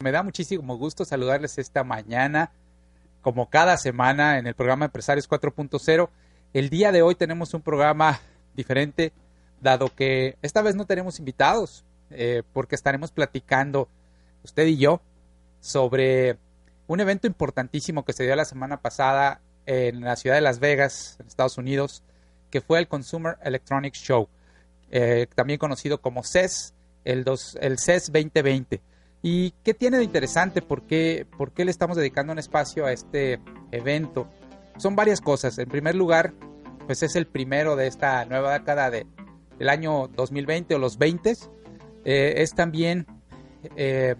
Me da muchísimo gusto saludarles esta mañana, como cada semana en el programa Empresarios 4.0. El día de hoy tenemos un programa diferente, dado que esta vez no tenemos invitados, eh, porque estaremos platicando, usted y yo, sobre un evento importantísimo que se dio la semana pasada en la ciudad de Las Vegas, en Estados Unidos, que fue el Consumer Electronics Show, eh, también conocido como CES, el, dos, el CES 2020. ¿Y qué tiene de interesante? ¿Por qué, ¿Por qué le estamos dedicando un espacio a este evento? Son varias cosas. En primer lugar, pues es el primero de esta nueva década de, del año 2020 o los 20. Eh, es también, eh,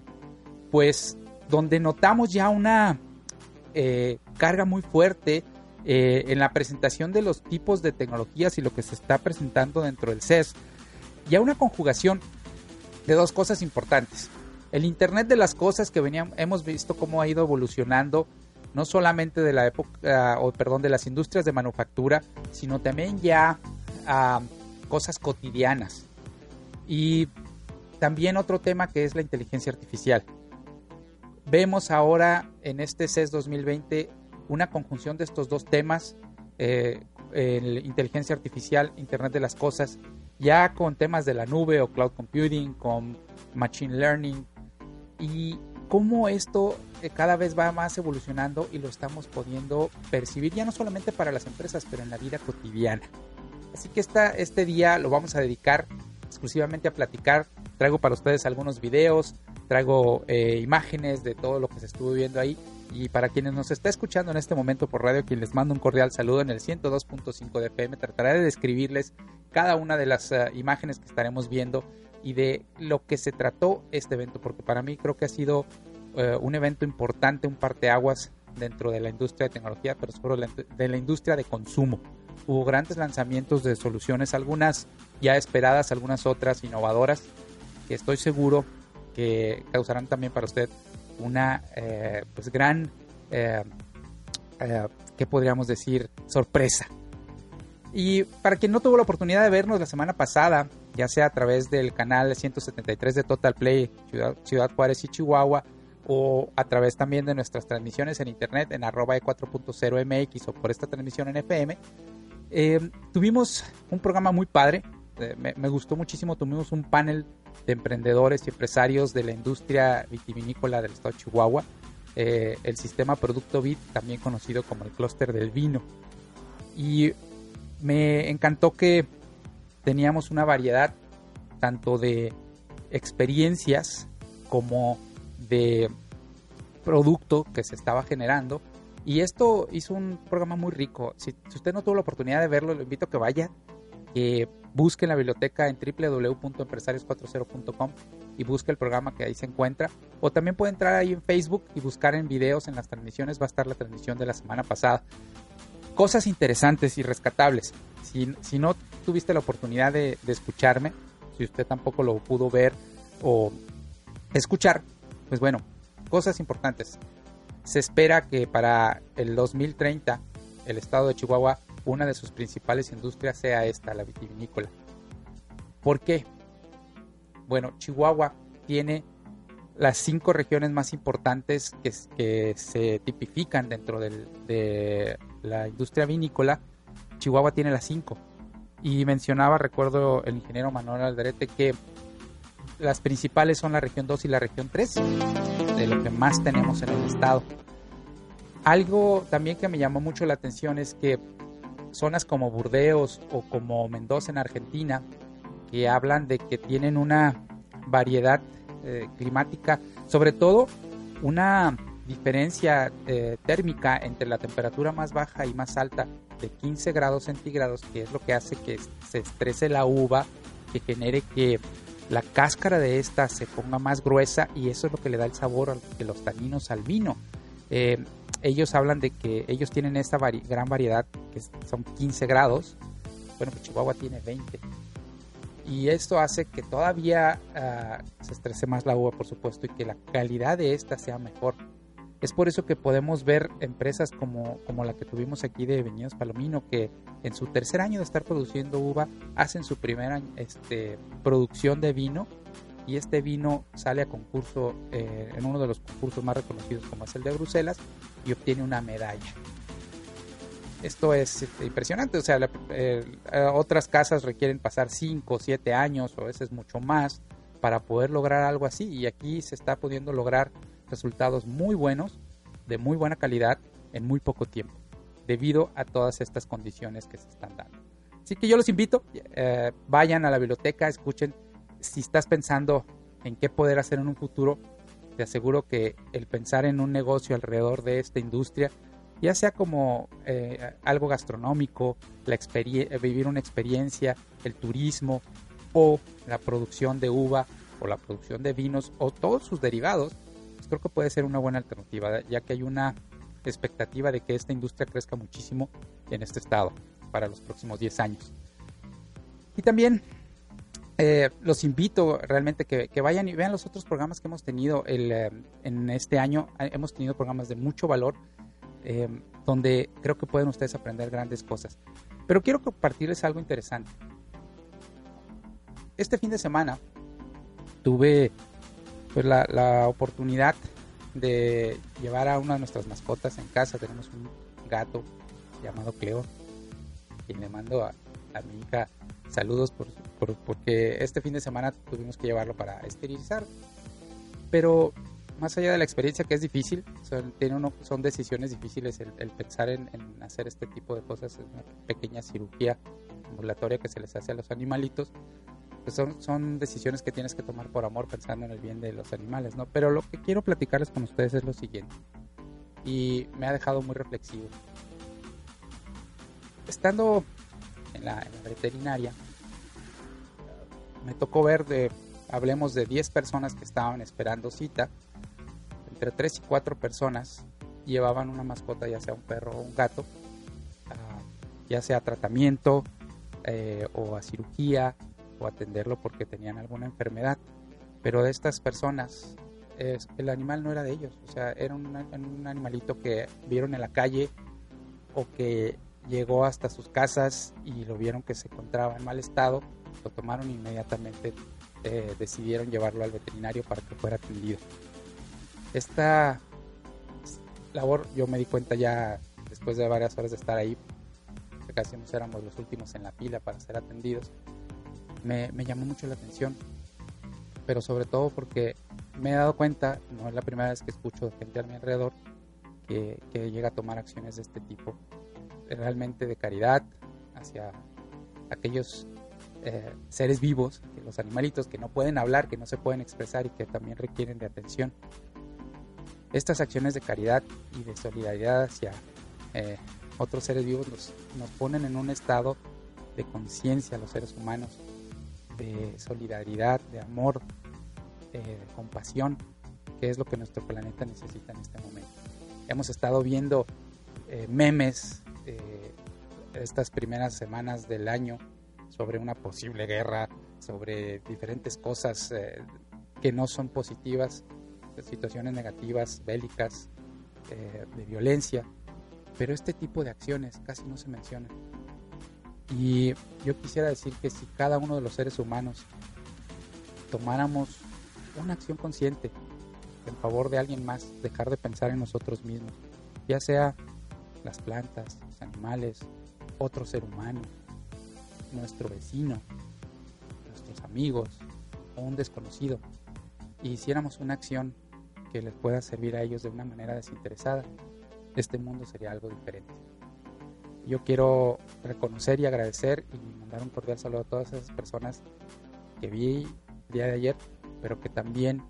pues, donde notamos ya una eh, carga muy fuerte en la presentación de los tipos de tecnologías y lo que se está presentando dentro del CES. Ya una conjugación de dos cosas importantes el Internet de las cosas que venían, hemos visto cómo ha ido evolucionando, no solamente de la época, o perdón, de las industrias de manufactura, sino también ya cosas cotidianas. Y también otro tema que es la inteligencia artificial. Vemos ahora en este CES 2020 una conjunción de estos dos temas, eh, inteligencia artificial, Internet de las Cosas, ya con temas de la nube o cloud computing, con machine learning, y cómo esto eh, cada vez va más evolucionando y lo estamos pudiendo percibir ya no solamente para las empresas, pero en la vida cotidiana. Así que este día lo vamos a dedicar exclusivamente a platicar. Traigo para ustedes algunos videos, traigo eh, imágenes de todo lo que se estuvo viendo ahí. Y para quienes nos está escuchando en este momento por radio, quien les mando un cordial saludo en el 102.5 de FM, trataré de describirles cada una de las eh, imágenes que estaremos viendo y de lo que se trató este evento, porque para mí creo que ha sido eh, un evento importante, un parteaguas dentro de la industria de tecnología, pero sobre de la industria de consumo. Hubo grandes lanzamientos de soluciones, algunas ya esperadas, algunas otras innovadoras, que estoy seguro que causarán también para usted una eh, pues gran, eh, ¿qué podríamos decir? Sorpresa. Y para quien no tuvo la oportunidad de vernos la semana pasada, ya sea a través del canal 173 de Total Play Ciudad, Juárez y Chihuahua o a través también de nuestras transmisiones en internet en arroba e4.0 mx o por esta transmisión en FM. Eh, tuvimos un programa muy padre, eh, me, gustó muchísimo, tuvimos un panel de emprendedores y empresarios de la industria vitivinícola del estado de Chihuahua, eh, el sistema Producto Bit, también conocido como el clúster del vino. Y me encantó que teníamos una variedad tanto de experiencias como de producto que se estaba generando. Y esto hizo un programa muy rico. Si, usted no tuvo la oportunidad de verlo, le invito a que vaya, que busque en la biblioteca en www.empresarios40.com y busque el programa que ahí se encuentra. O también puede entrar ahí en Facebook y buscar en videos en las transmisiones. Va a estar la transmisión de la semana pasada. Cosas interesantes y rescatables. Si, si no tuviste la oportunidad de, escucharme, si usted tampoco lo pudo ver o escuchar, pues bueno, cosas importantes. Se espera que para el 2030 el estado de Chihuahua, una de sus principales industrias sea esta, la vitivinícola. ¿Por qué? Bueno, Chihuahua tiene las cinco regiones más importantes que, que se tipifican dentro de la industria vinícola. Chihuahua tiene las cinco. Y mencionaba, recuerdo el ingeniero Manuel Alderete, que las principales son la región 2 y la región 3, de lo que más tenemos en el estado. Algo también que me llamó mucho la atención es que zonas como Burdeos o como Mendoza en Argentina, que hablan de que tienen una variedad eh, climática, sobre todo una diferencia eh, térmica entre la temperatura más baja y más alta de 15 grados centígrados, que es lo que hace que se estrese la uva, que genere que la cáscara de esta se ponga más gruesa y eso es lo que le da el sabor de los taninos al vino. Eh, ellos hablan de que ellos tienen esta gran variedad, que son 15 grados, bueno, que Chihuahua tiene 20. Y esto hace que todavía ah, se estrese más la uva, por supuesto, y que la calidad de esta sea mejor. Es por eso que podemos ver empresas como, como la que tuvimos aquí de Viñedos Palomino, que en su tercer año de estar produciendo uva, hacen su primera este, producción de vino y este vino sale a concurso eh, en uno de los concursos más reconocidos como es el de Bruselas y obtiene una medalla. Esto es este, impresionante, o sea, eh, otras casas requieren pasar 5 o 7 años o a veces mucho más para poder lograr algo así y aquí se está pudiendo lograr resultados muy buenos, de muy buena calidad en muy poco tiempo, debido a todas estas condiciones que se están dando. Así que yo los invito, eh, vayan a la biblioteca, escuchen, si estás pensando en qué poder hacer en un futuro, te aseguro que el pensar en un negocio alrededor de esta industria ya sea como eh, algo gastronómico, la eh, vivir una experiencia, el turismo o la producción de uva o la producción de vinos o todos sus derivados, creo que puede ser una buena alternativa, ya que hay una expectativa de que esta industria crezca muchísimo en este estado para los próximos 10 años. Y también eh, los invito realmente que, que, vayan y vean los otros programas que hemos tenido el, en este año. Hemos tenido programas de mucho valor Em, donde creo que pueden ustedes aprender grandes cosas. Pero quiero compartirles algo interesante. Este fin de semana tuve pues, la, oportunidad de llevar a una de nuestras mascotas en casa. Tenemos un gato llamado Cleo, y le mando a, mi hija saludos por, porque este fin de semana tuvimos que llevarlo para esterilizar. Pero más allá de la experiencia que es difícil, son, tiene uno, son decisiones difíciles el, pensar en, hacer este tipo de cosas, es una pequeña cirugía ambulatoria que se les hace a los animalitos, pues son, son decisiones que tienes que tomar por amor pensando en el bien de los animales, ¿no? Pero lo que quiero platicarles con ustedes es lo siguiente, y me ha dejado muy reflexivo. Estando en la, en la veterinaria, me tocó ver de, hablemos de 10 personas que estaban esperando cita, entre tres y cuatro personas llevaban una mascota, ya sea un perro o un gato, ya sea tratamiento eh, o a cirugía o atenderlo porque tenían alguna enfermedad. Pero de estas personas, el animal no era de ellos, o sea, era un, animalito que vieron en la calle o que llegó hasta sus casas y lo vieron que se encontraba en mal estado, lo tomaron inmediatamente, eh, decidieron llevarlo al veterinario para que fuera atendido esta labor yo me di cuenta ya después de varias horas de estar ahí, casi nos éramos los últimos en la pila para ser atendidos, me, llamó mucho la atención, pero sobre todo porque me he dado cuenta, no es la primera vez que escucho gente a mi alrededor que, llega a tomar acciones de este tipo, realmente de caridad hacia aquellos eh, seres vivos, los animalitos que no pueden hablar, que no se pueden expresar y que también requieren de atención. Estas acciones de caridad y de solidaridad hacia eh, otros seres vivos nos, nos, ponen en un estado de conciencia a los seres humanos, de solidaridad, de amor, eh, de compasión, que es lo que nuestro planeta necesita en este momento. Hemos estado viendo eh, memes estas primeras semanas del año sobre una posible guerra, sobre diferentes cosas que no son positivas situaciones negativas, bélicas, eh, de violencia, pero este tipo de acciones casi no se mencionan. Y yo quisiera decir que si cada uno de los seres humanos tomáramos una acción consciente en favor de alguien más, dejar de pensar en nosotros mismos, ya sea las plantas, los animales, otro ser humano, nuestro vecino, nuestros amigos o un desconocido, y hiciéramos una acción que les pueda servir a ellos de una manera desinteresada, este mundo sería algo diferente. Yo quiero reconocer y agradecer y mandar un cordial saludo a todas esas personas que vi el día de ayer, pero que también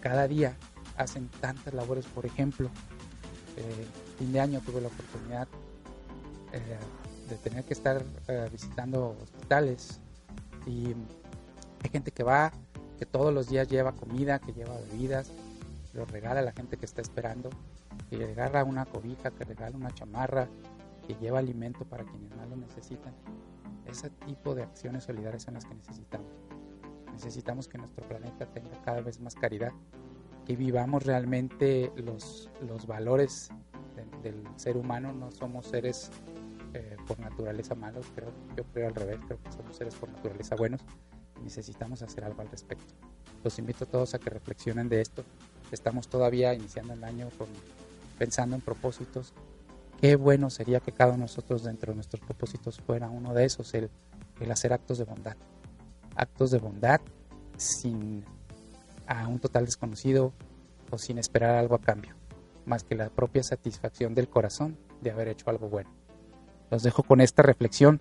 cada día hacen tantas labores. Por ejemplo, eh, fin de año tuve la oportunidad eh, de tener que estar eh, visitando hospitales y hay gente que va, que todos los días lleva comida, que lleva bebidas, lo regala a la gente que está esperando, que regala una cobija, que regala una chamarra, que lleva alimento para quienes más lo necesitan. Ese tipo de acciones solidarias son las que necesitamos. Necesitamos que nuestro planeta tenga cada vez más caridad, que vivamos realmente los, los valores del ser humano. No somos seres eh, por naturaleza malos, creo, yo creo al revés, creo que somos seres por naturaleza buenos necesitamos hacer algo al respecto. Los invito a todos a que reflexionen de esto. Estamos todavía iniciando el año con, pensando en propósitos. Qué bueno sería que cada uno de nosotros dentro de nuestros propósitos fuera uno de esos, el, el hacer actos de bondad. Actos de bondad sin a un total desconocido o sin esperar algo a cambio, más que la propia satisfacción del corazón de haber hecho algo bueno. Los dejo con esta reflexión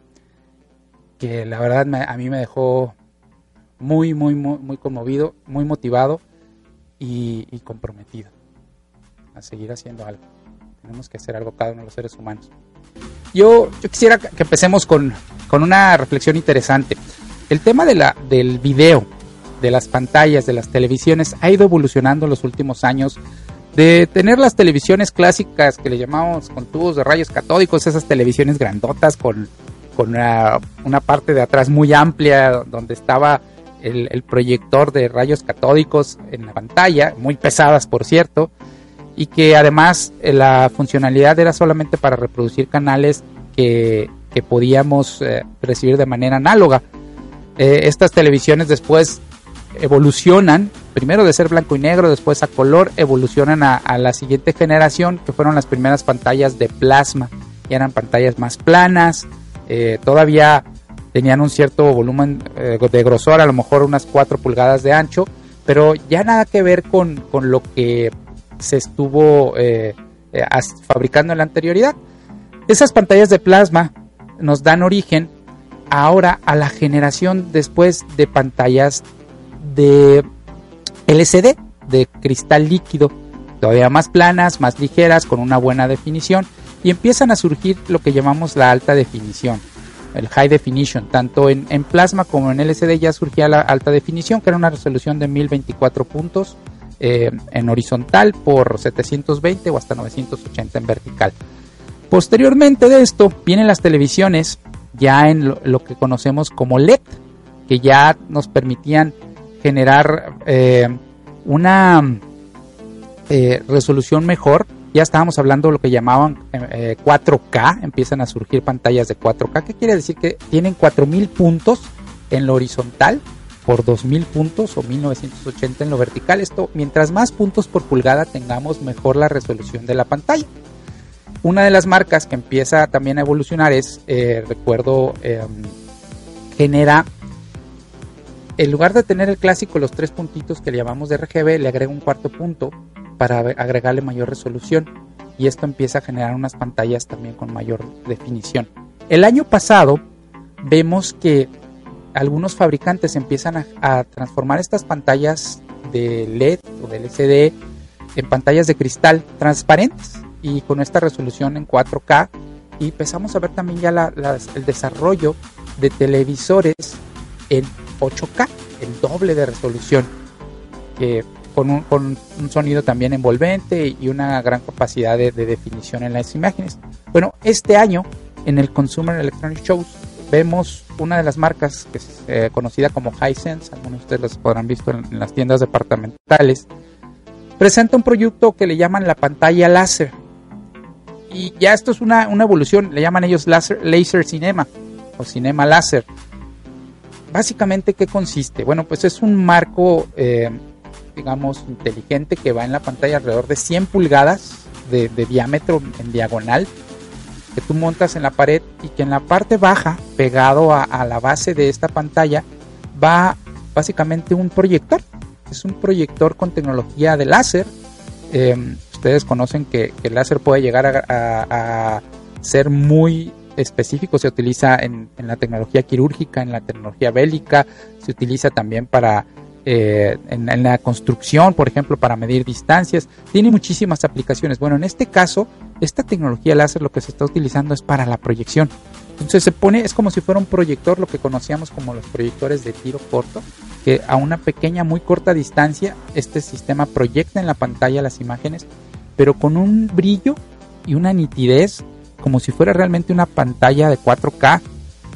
que la verdad a mí me dejó muy, muy, muy, muy conmovido, muy motivado y, comprometido a seguir haciendo algo. Tenemos que hacer algo cada uno de los seres humanos. Yo, yo quisiera que empecemos con, con una reflexión interesante. El tema de la, del video de las pantallas, de las televisiones, ha ido evolucionando en los últimos años. De tener las televisiones clásicas que le llamamos con tubos de rayos catódicos, esas televisiones grandotas con, con una, una parte de atrás muy amplia donde estaba el, el, proyector de rayos catódicos en la pantalla, muy pesadas por cierto, y que además eh, la funcionalidad era solamente para reproducir canales que, que podíamos eh, recibir de manera análoga. Eh, estas televisiones después evolucionan, primero de ser blanco y negro, después a color, evolucionan a, la siguiente generación, que fueron las primeras pantallas de plasma. Y eran pantallas más planas, todavía tenían un cierto volumen de grosor, a lo mejor unas 4 pulgadas de ancho, pero ya nada que ver con, con lo que se estuvo eh, fabricando en la anterioridad. Esas pantallas de plasma nos dan origen ahora a la generación después de pantallas de LCD, de cristal líquido, todavía más planas, más ligeras, con una buena definición, y empiezan a surgir lo que llamamos la alta definición, el high definition, tanto en, plasma como en LCD ya surgía la alta definición, que era una resolución de 1024 puntos eh, en horizontal por 720 o hasta 980 en vertical. Posteriormente de esto vienen las televisiones ya en lo que conocemos como LED, que ya nos permitían generar eh, una eh, resolución mejor. Ya estábamos hablando de lo que llamaban 4K, eh, empiezan a surgir pantallas de 4K. ¿Qué quiere decir? Que tienen 4000 puntos en lo horizontal por 2000 puntos o 1980 en lo vertical. Esto, mientras más puntos por pulgada tengamos, mejor la resolución de la pantalla. Una de las marcas que empieza también a evolucionar es, recuerdo, genera en lugar de tener el clásico los tres puntitos que le llamamos de RGB, le agrega un cuarto punto para agregarle mayor resolución y esto empieza a generar unas pantallas también con mayor definición. El año pasado vemos que algunos fabricantes empiezan a, transformar estas pantallas de LED o de LCD en pantallas de cristal transparentes y con esta resolución en 4K y empezamos a ver también ya el desarrollo de televisores en 8K, el doble de resolución, con, un, sonido también envolvente y una gran capacidad de, definición en las imágenes. Bueno, este año en el Consumer Electronic Shows vemos una de las marcas que es eh, conocida como Hisense, algunos de ustedes las podrán visto en, las tiendas departamentales, presenta un proyecto que le llaman la pantalla láser. Y ya esto es una, una evolución, le llaman ellos láser, laser cinema o cinema láser básicamente, ¿qué consiste? Bueno, pues es un marco, eh, digamos, inteligente que va en la pantalla alrededor de 100 pulgadas de, diámetro en diagonal que tú montas en la pared y que en la parte baja, pegado a, la base de esta pantalla, va básicamente un proyector. Es un proyector con tecnología de láser. Em, ustedes conocen que, el láser puede llegar a ser muy específico se utiliza en, la tecnología quirúrgica, en la tecnología bélica, se utiliza también para eh, en, la construcción, por ejemplo, para medir distancias. Tiene muchísimas aplicaciones. Bueno, en este caso, esta tecnología láser lo que se está utilizando es para la proyección. Entonces se pone, es como si fuera un proyector, lo que conocíamos como los proyectores de tiro corto, que a una pequeña, muy corta distancia, este sistema proyecta en la pantalla las imágenes, pero con un brillo y una nitidez como si fuera realmente una pantalla de 4K,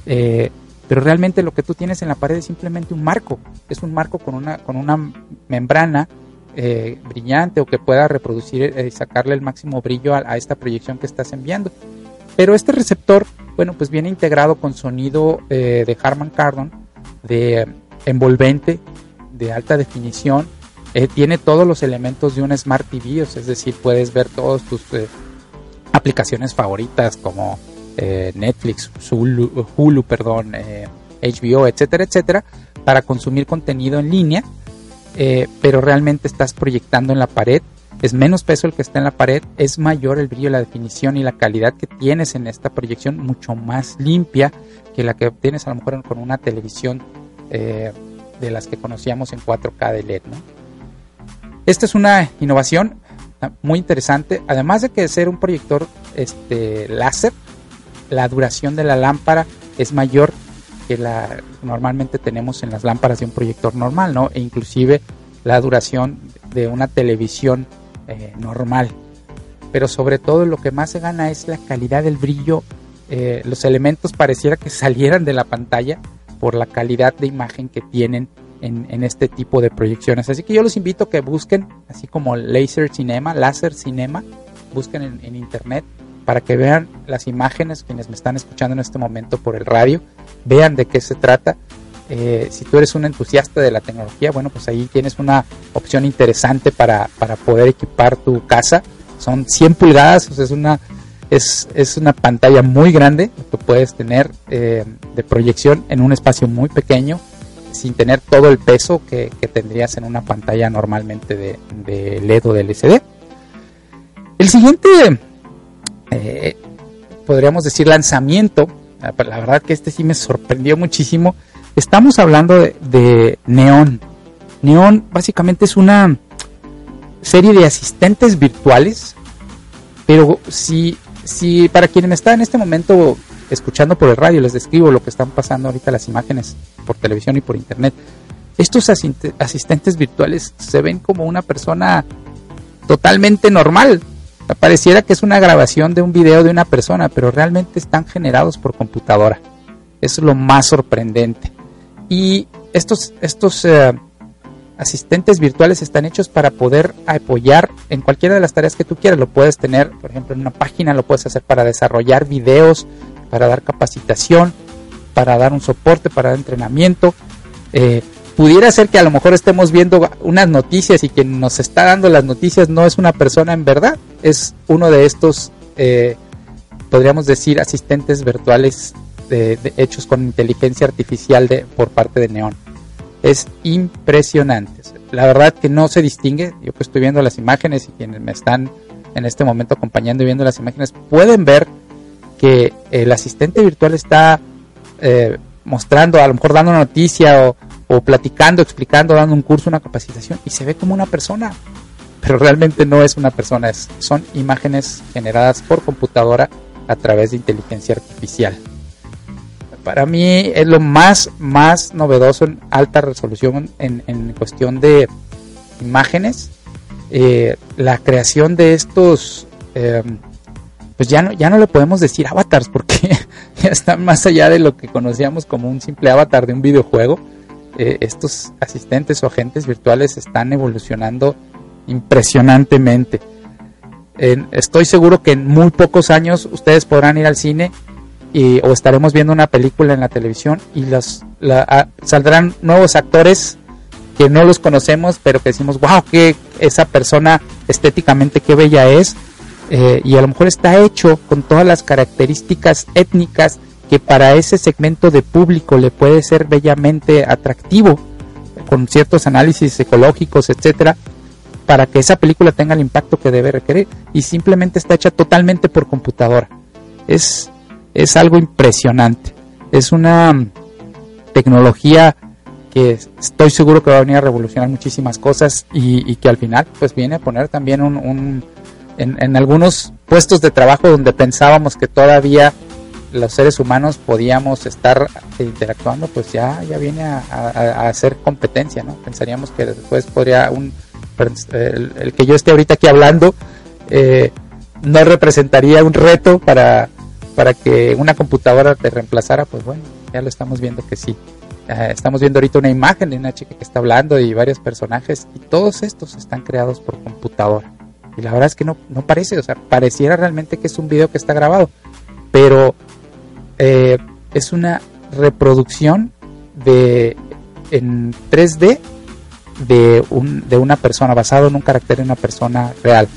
eh, pero realmente lo que tú tienes en la pared es simplemente un marco, es un marco con una, con una membrana eh, brillante o que pueda reproducir y eh, sacarle el máximo brillo a, esta proyección que estás enviando. Pero este receptor, bueno, pues viene integrado con sonido de Harman Kardon, de envolvente, de alta definición. Eh, tiene todos los elementos de un Smart TV, es decir, puedes ver todas tus eh, aplicaciones favoritas como eh, Netflix, Hulu, perdón, HBO, etcétera, etcétera, para consumir contenido en línea, pero realmente estás proyectando en la pared es menos peso el que está en la pared, es mayor el brillo, la definición y la calidad que tienes en esta proyección, mucho más limpia que la que tienes a lo mejor con una televisión eh, de las que conocíamos en 4K de LED. Esta es una innovación muy interesante, además de que ser un proyector este, láser, la duración de la lámpara es mayor que la normalmente tenemos en las lámparas de un proyector normal, ¿no? E inclusive la duración de una televisión eh, normal. Pero sobre todo lo que más se gana es la calidad del brillo. Eh, los elementos pareciera que salieran de la pantalla por la calidad de imagen que tienen en, este tipo de proyecciones. Así que yo los invito a que busquen, así como Laser Cinema, Láser Cinema, busquen en, internet para que vean las imágenes, quienes me están escuchando en este momento por el radio, vean de qué se trata. Eh, si tú eres un entusiasta de la tecnología, bueno, pues ahí tienes una opción interesante para, poder equipar tu casa. Son 100 pulgadas, es una, es, una pantalla muy grande que puedes tener eh, de proyección en un espacio muy pequeño, sin tener todo el peso que, tendrías en una pantalla normalmente de, LED o de LCD. El siguiente, eh, podríamos decir, lanzamiento, la verdad que este sí me sorprendió muchísimo, Estamos hablando de, Neon. Neon básicamente es una serie de asistentes virtuales, pero si, si para quienes me están en este momento escuchando por el radio, les describo lo que están pasando ahorita las imágenes por televisión y por internet. Estos asistentes virtuales se ven como una persona totalmente normal. Pareciera que es una grabación de un video de una persona, pero realmente están generados por computadora. Es lo más sorprendente. Y estos, estos eh, asistentes virtuales están hechos para poder apoyar en cualquiera de las tareas que tú quieras. Lo puedes tener, por ejemplo, en una página, lo puedes hacer para desarrollar videos, para dar capacitación, para dar un soporte, para dar entrenamiento. Eh, pudiera ser que a lo mejor estemos viendo unas noticias y quien nos está dando las noticias no es una persona en verdad, es uno de estos, eh, podríamos decir, asistentes virtuales hechos con inteligencia artificial de, por parte de Neon. Es impresionante. La verdad que no se distingue. Yo que estoy viendo las imágenes y quienes me están en este momento acompañando y viendo las imágenes pueden ver que el asistente virtual está eh, mostrando, a lo mejor dando noticia o, o platicando, explicando, dando un curso, una capacitación y se ve como una persona. Pero realmente no es una persona, es, son imágenes generadas por computadora a través de inteligencia artificial para mí es lo más, más novedoso en alta resolución en, cuestión de imágenes. Eh, la creación de estos, em, pues ya no, ya no le podemos decir avatars porque ya están más allá de lo que conocíamos como un simple avatar de un videojuego. Eh, estos asistentes o agentes virtuales están evolucionando impresionantemente. estoy seguro que en muy pocos años ustedes podrán ir al cine o estaremos viendo una película en la televisión y los, saldrán nuevos actores que no los conocemos, pero que decimos, wow, que esa persona estéticamente qué bella es. Eh, y a lo mejor está hecho con todas las características étnicas que para ese segmento de público le puede ser bellamente atractivo, con ciertos análisis ecológicos, etcétera, para que esa película tenga el impacto que debe requerir. Y simplemente está hecha totalmente por computadora. Es es algo impresionante. Es una tecnología que estoy seguro que va a venir a revolucionar muchísimas cosas y, que al final pues viene a poner también un, en, algunos puestos de trabajo donde pensábamos que todavía los seres humanos podíamos estar interactuando pues ya ya viene a, hacer competencia no pensaríamos que después podría un el, que yo esté ahorita aquí hablando eh, no representaría un reto para para que una computadora te reemplazara, pues bueno, ya lo estamos viendo que sí. estamos viendo ahorita una imagen de una chica que está hablando y varios personajes y todos estos están creados por computadora. Y la verdad es que no, no parece, o sea, pareciera realmente que es un video que está grabado, pero eh, es una reproducción de en 3D de, un, de una persona, basado en un carácter de una persona real.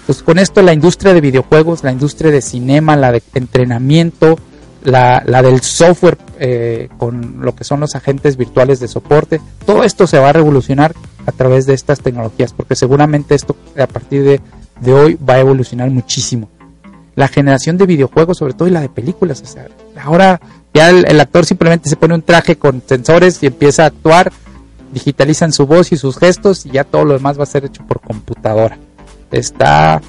Entonces con esto la industria de videojuegos, la industria de cinema, la de entrenamiento, la, la del software eh, con lo que son los agentes virtuales de soporte, todo esto se va a revolucionar a través de estas tecnologías, porque seguramente esto a partir de, de hoy va a evolucionar muchísimo. La generación de videojuegos, sobre todo, y la de películas. O sea, ahora ya el, actor simplemente se pone un traje con sensores y empieza a actuar, digitalizan su voz y sus gestos y ya todo lo demás va a ser hecho por computadora. Está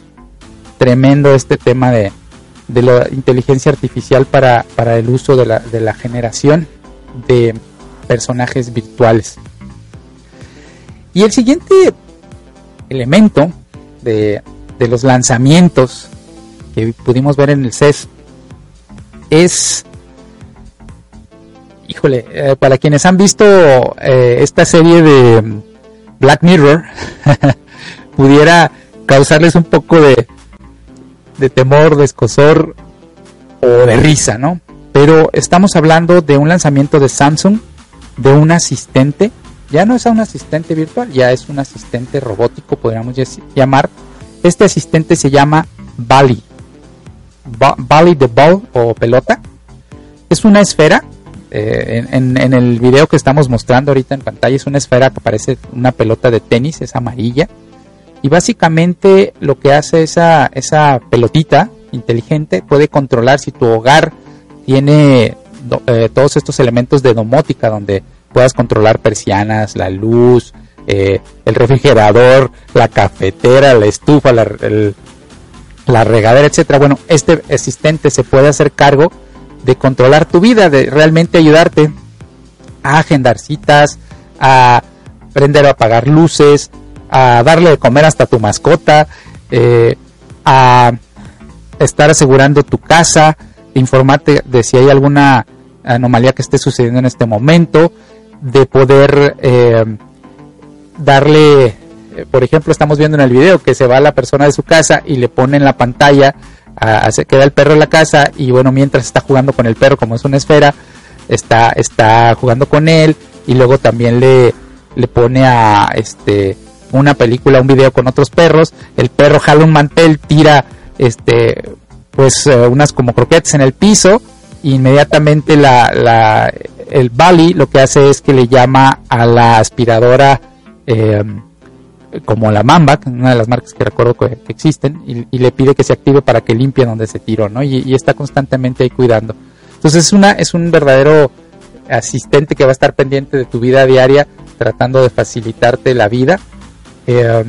tremendo este tema de, de la inteligencia artificial para, para el uso de la, de la generación de personajes virtuales. Y el siguiente elemento de, de los lanzamientos que pudimos ver en el CES es, híjole, eh, para quienes han visto eh, esta serie de Black Mirror, pudiera causarles un poco de, de temor, de escosor o de risa, ¿no? Pero estamos hablando de un lanzamiento de Samsung, de un asistente, ya no es un asistente virtual, ya es un asistente robótico, podríamos llamar. Este asistente se llama Bali. Bali de Ball o pelota. Es una esfera. Eh, en, el video que estamos mostrando ahorita en pantalla es una esfera que parece una pelota de tenis, es amarilla y básicamente lo que hace esa, esa pelotita inteligente puede controlar si tu hogar tiene eh, todos estos elementos de domótica donde puedas controlar persianas, la luz, eh, el refrigerador, la cafetera, la estufa, la, la regadera, etcétera. Bueno, este asistente se puede hacer cargo de controlar tu vida, de realmente ayudarte a agendar citas, a prender o apagar luces, a darle de comer hasta tu mascota, eh, a estar asegurando tu casa, informarte de si hay alguna anomalía que esté sucediendo en este momento, de poder eh, darle, por ejemplo, estamos viendo en el video que se va la persona de su casa y le pone en la pantalla, queda el perro en la casa y bueno, mientras está jugando con el perro, como es una esfera, está, está jugando con él y luego también le, le pone a este una película, un video con otros perros, el perro jala un mantel, tira este pues eh, unas como croquetes en el piso, e inmediatamente la, la, el Bali lo que hace es que le llama a la aspiradora em, como la Mamba, una de las marcas que recuerdo que, existen, y, le pide que se active para que limpie donde se tiró, ¿no? Y, está constantemente ahí cuidando. Entonces es una, es un verdadero asistente que va a estar pendiente de tu vida diaria, tratando de facilitarte la vida eh,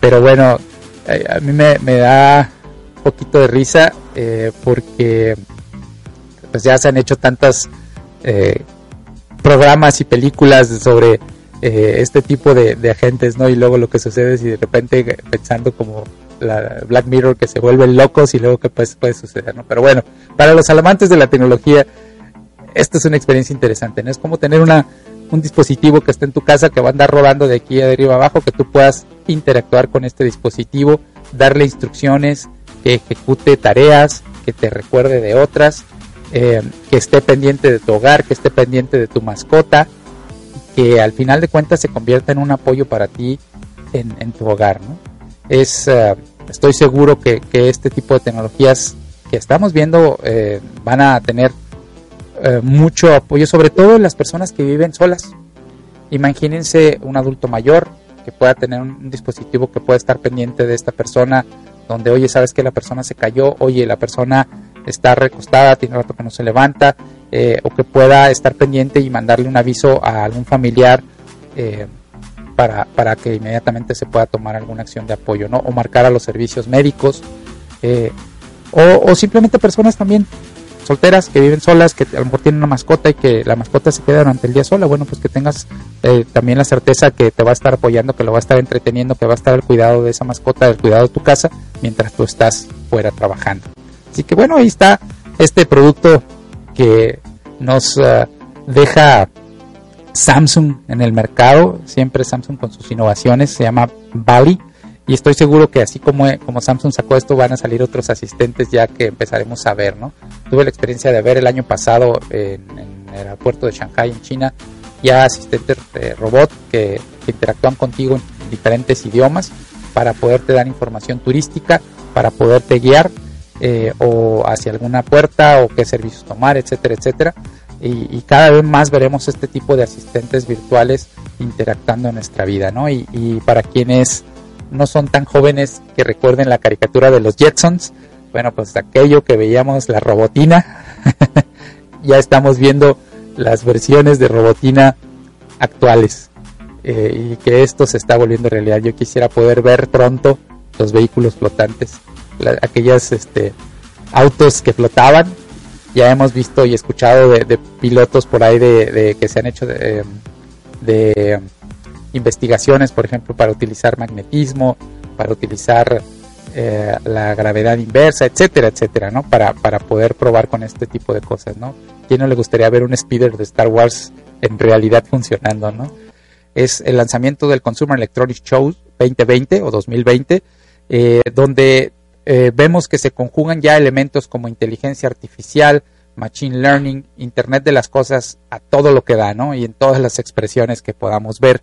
pero bueno, eh, a mí me, da un poquito de risa eh, porque pues ya se han hecho tantas programas y películas sobre este tipo de, agentes, ¿no? Y luego lo que sucede es y de repente pensando como la Black Mirror que se vuelven locos y luego que pues puede suceder, ¿no? Pero bueno, para los amantes de la tecnología, esta es una experiencia interesante, ¿no? Es como tener una un dispositivo que esté en tu casa que va a andar rodando de aquí a arriba abajo, que tú puedas interactuar con este dispositivo, darle instrucciones, que ejecute tareas, que te recuerde de otras, eh, que esté pendiente de tu hogar, que esté pendiente de tu mascota, que al final de cuentas se convierta en un apoyo para ti en, tu hogar. Es, eh, estoy seguro que, este tipo de tecnologías que estamos viendo eh, van a tener eh, mucho apoyo, sobre todo en las personas que viven solas. Imagínense un adulto mayor que pueda tener un, dispositivo que pueda estar pendiente de esta persona, donde, oye, sabes que la persona se cayó, oye, la persona está recostada, tiene rato que no se levanta, eh, o que pueda estar pendiente y mandarle un aviso a algún familiar eh, para, para, que inmediatamente se pueda tomar alguna acción de apoyo, ¿no? O marcar a los servicios médicos, o, o, simplemente personas también solteras que viven solas, que a lo mejor tienen una mascota y que la mascota se queda durante el día sola, bueno, pues que tengas eh, también la certeza que te va a estar apoyando, que lo va a estar entreteniendo, que va a estar al cuidado de esa mascota, al cuidado de tu casa, mientras tú estás fuera trabajando. Así que bueno, ahí está este producto que nos eh, deja Samsung en el mercado, siempre Samsung con sus innovaciones, se llama Bali. Y estoy seguro que así como, como Samsung sacó esto, van a salir otros asistentes ya que empezaremos a ver, ¿no? Tuve la experiencia de ver el año pasado en, el aeropuerto de Shanghai, en China, ya asistentes de robot que que interactúan contigo en diferentes idiomas para poderte dar información turística, para poderte guiar eh, o hacia alguna puerta o qué servicios tomar, etcétera, etcétera. Y, cada vez más veremos este tipo de asistentes virtuales interactuando en nuestra vida, ¿no? Y, para quienes no son tan jóvenes que recuerden la caricatura de los Jetsons, bueno, pues aquello que veíamos la robotina, ya estamos viendo las versiones de robotina actuales eh, y que esto se está volviendo realidad. Yo quisiera poder ver pronto los vehículos flotantes, aquellos este, autos que flotaban. Ya hemos visto y escuchado de, pilotos por ahí de, que se han hecho de, de investigaciones, por ejemplo, para utilizar magnetismo, para utilizar eh, la gravedad inversa, etcétera, etcétera, ¿no? Para, para poder probar con este tipo de cosas, ¿no? ¿Quién no le gustaría ver un speeder de Star Wars en realidad funcionando, ¿no? Es el lanzamiento del Consumer Electronics Show 2020 o 2020, eh, donde eh, vemos que se conjugan ya elementos como inteligencia artificial, machine learning, Internet de las cosas a todo lo que da, ¿no? Y en todas las expresiones que podamos ver.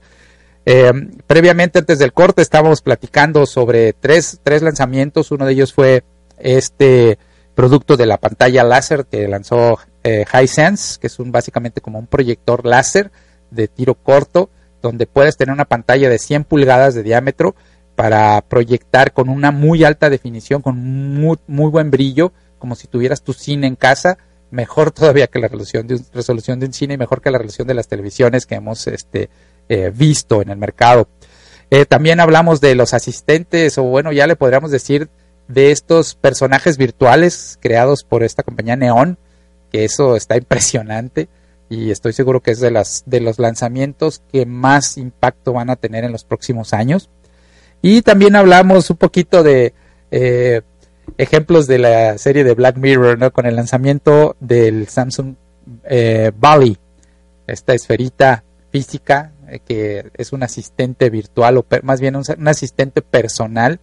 Eh, previamente, antes del corte, estábamos platicando sobre tres, tres lanzamientos. Uno de ellos fue este producto de la pantalla láser que lanzó eh, Hisense, que es un, básicamente como un proyector láser de tiro corto, donde puedes tener una pantalla de 100 pulgadas de diámetro para proyectar con una muy alta definición, con muy, muy buen brillo, como si tuvieras tu cine en casa, mejor todavía que la resolución de, resolución de un cine y mejor que la resolución de las televisiones que hemos este, eh, visto en el mercado. Eh, también hablamos de los asistentes, o bueno, ya le podríamos decir de estos personajes virtuales creados por esta compañía Neon, que eso está impresionante y estoy seguro que es de, las, de los lanzamientos que más impacto van a tener en los próximos años. Y también hablamos un poquito de eh, ejemplos de la serie de Black Mirror, ¿no? Con el lanzamiento del Samsung eh, esta esferita física eh, que es un asistente virtual o más bien un, asistente personal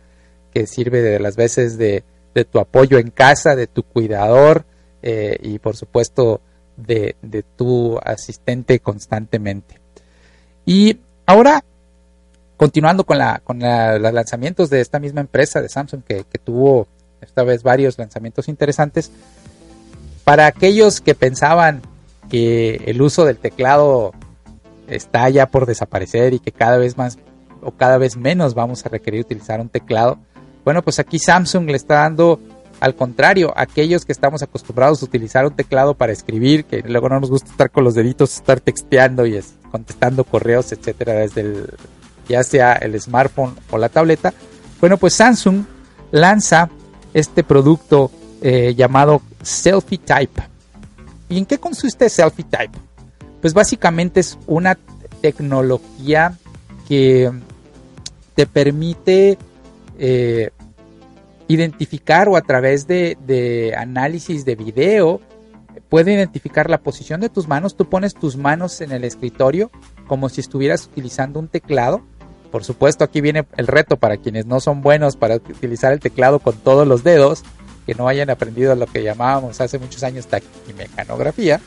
que sirve de las veces de, tu apoyo en casa, de tu cuidador eh, y por supuesto de, tu asistente constantemente. Y ahora, continuando con, los lanzamientos de esta misma empresa de Samsung que, que tuvo esta vez varios lanzamientos interesantes, para aquellos que pensaban que el uso del teclado está ya por desaparecer y que cada vez más o cada vez menos vamos a requerir utilizar un teclado. Bueno, pues aquí Samsung le está dando al contrario, aquellos que estamos acostumbrados a utilizar un teclado para escribir, que luego no nos gusta estar con los deditos, estar texteando y contestando correos, etcétera, desde el, ya sea el smartphone o la tableta. Bueno, pues Samsung lanza este producto eh, llamado Selfie Type. ¿Y en qué consiste Selfie Type? Pues básicamente es una tecnología que te permite eh, identificar o a través de, análisis de video puede identificar la posición de tus manos. Tú pones tus manos en el escritorio como si estuvieras utilizando un teclado. Por supuesto, aquí viene el reto para quienes no son buenos para utilizar el teclado con todos los dedos, que no hayan aprendido lo que llamábamos hace muchos años taquimecanografía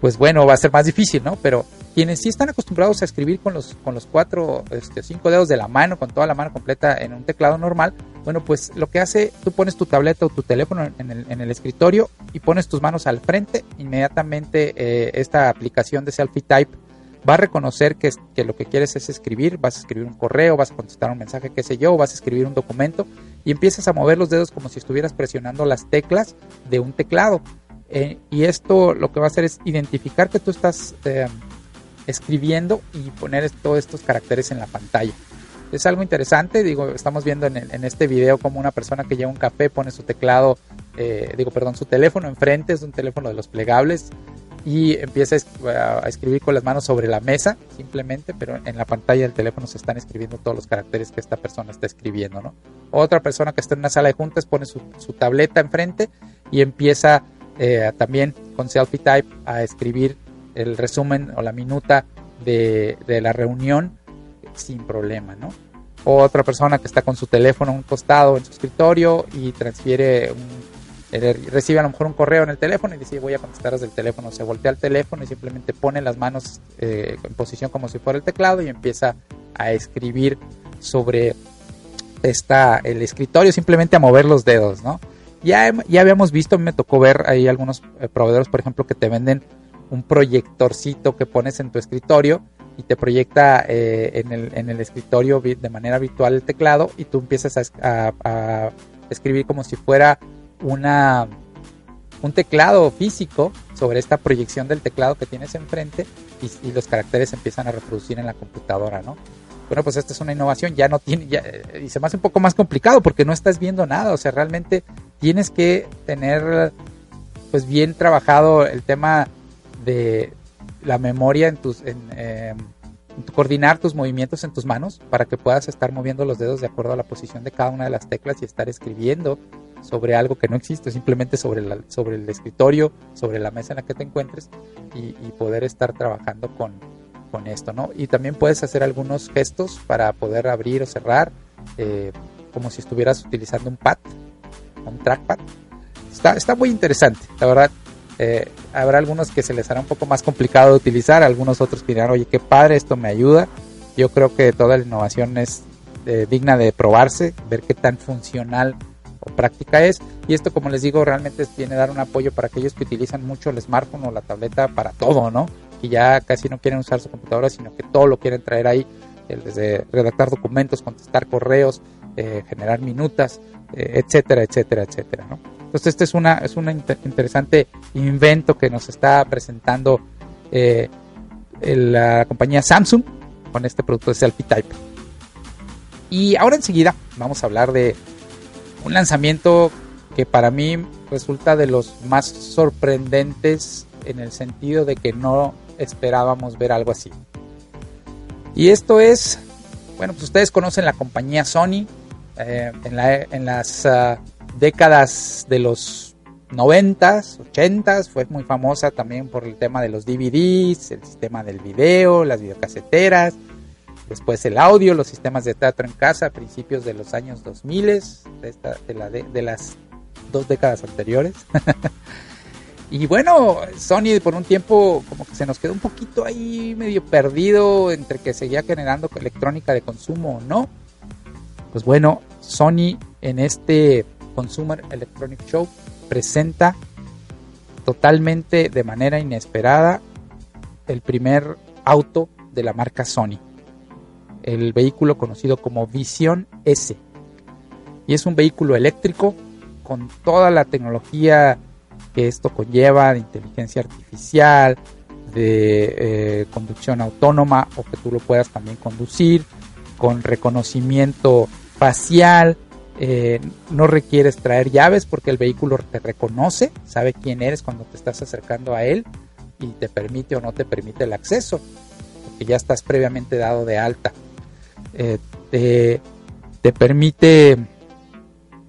pues bueno, va a ser más difícil, ¿no? Pero quienes sí están acostumbrados a escribir con los, con los cuatro, este, cinco dedos de la mano, con toda la mano completa en un teclado normal, bueno, pues lo que hace, tú pones tu tableta o tu teléfono en el, en el escritorio y pones tus manos al frente, inmediatamente eh, esta aplicación de Selfie Type va a reconocer que, que, lo que quieres es escribir, vas a escribir un correo, vas a contestar un mensaje, qué sé yo, vas a escribir un documento y empiezas a mover los dedos como si estuvieras presionando las teclas de un teclado. Eh, y esto lo que va a hacer es identificar que tú estás eh, escribiendo y poner todos estos caracteres en la pantalla. Es algo interesante, digo, estamos viendo en, este video como una persona que lleva un café pone su teclado, eh, digo, perdón, su teléfono enfrente, es un teléfono de los plegables y empieza a escribir con las manos sobre la mesa, simplemente, pero en la pantalla del teléfono se están escribiendo todos los caracteres que esta persona está escribiendo, ¿no? Otra persona que está en una sala de juntas pone su, su tableta enfrente y empieza eh, también con Selfie Type a escribir el resumen o la minuta de, la reunión sin problema, ¿no? Otra persona que está con su teléfono un costado en su escritorio y transfiere recibe a lo mejor un correo en el teléfono y dice voy a contestar desde el teléfono. Se voltea el teléfono y simplemente pone las manos en posición como si fuera el teclado y empieza a escribir sobre esta, el escritorio, simplemente a mover los dedos, ¿no? Ya, ya habíamos visto, me tocó ver ahí algunos proveedores, por ejemplo, que te venden un proyectorcito que pones en tu escritorio y te proyecta eh, en, el, en, el, escritorio de manera virtual el teclado y tú empiezas a, escribir como si fuera una un teclado físico sobre esta proyección del teclado que tienes enfrente y, los caracteres empiezan a reproducir en la computadora, ¿no? Bueno, pues esta es una innovación, ya no tiene, ya, y se me hace un poco más complicado porque no estás viendo nada, o sea, realmente tienes que tener pues bien trabajado el tema de la memoria en tus, en, em, coordinar tus movimientos en tus manos para que puedas estar moviendo los dedos de acuerdo a la posición de cada una de las teclas y estar escribiendo sobre algo que no existe, simplemente sobre, sobre el escritorio, sobre la mesa en la que te encuentres y, poder estar trabajando con, con, esto, ¿no? Y también puedes hacer algunos gestos para poder abrir o cerrar, eh, como si estuvieras utilizando un pad, un trackpad. Está, está muy interesante, la verdad. Eh, habrá algunos que se les hará un poco más complicado de utilizar, algunos otros dirán, oye, qué padre, esto me ayuda. Yo creo que toda la innovación es eh, digna de probarse, ver qué tan funcional o práctica es. Y esto, como les digo, realmente tiene dar un apoyo para aquellos que utilizan mucho el smartphone o la tableta para todo, ¿no? Y ya casi no quieren usar su computadora, sino que todo lo quieren traer ahí, desde redactar documentos, contestar correos, eh, generar minutas, etcétera, etcétera, etcétera, ¿no? Entonces este es una es un interesante invento que nos está presentando eh, la compañía Samsung con este producto de Selfie Type. Y ahora enseguida vamos a hablar de un lanzamiento que para mí resulta de los más sorprendentes en el sentido de que no esperábamos ver algo así. Y esto es, bueno, pues ustedes conocen la compañía Sony. Eh, en, las ah, décadas de los 90s, 80s, fue muy famosa también por el tema de los DVDs, el sistema del video, las videocaseteras, después el audio, los sistemas de teatro en casa a principios de los años 2000, de, de, la de, las dos décadas anteriores. y bueno, Sony por un tiempo como que se nos quedó un poquito ahí medio perdido entre que seguía generando electrónica de consumo o no. Pues bueno, Sony en este Consumer Electronic Show presenta totalmente de manera inesperada el primer auto de la marca Sony, el vehículo conocido como Vision S. Y es un vehículo eléctrico con toda la tecnología que esto conlleva de inteligencia artificial, de eh, conducción autónoma o que tú lo puedas también conducir, con reconocimiento facial, eh, no requieres traer llaves porque el vehículo te reconoce, sabe quién eres cuando te estás acercando a él y te permite o no te permite el acceso, porque ya estás previamente dado de alta. Eh, te, permite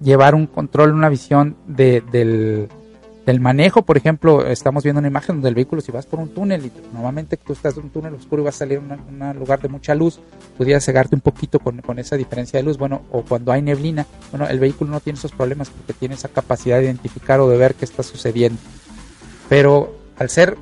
llevar un control, una visión de, del, manejo, por ejemplo, estamos viendo una imagen donde el vehículo, si vas por un túnel y normalmente tú estás en un túnel oscuro y vas a salir en un lugar de mucha luz, pudieras cegarte un poquito con, con, esa diferencia de luz, bueno, o cuando hay neblina, bueno, el vehículo no tiene esos problemas porque tiene esa capacidad de identificar o de ver qué está sucediendo. Pero al ser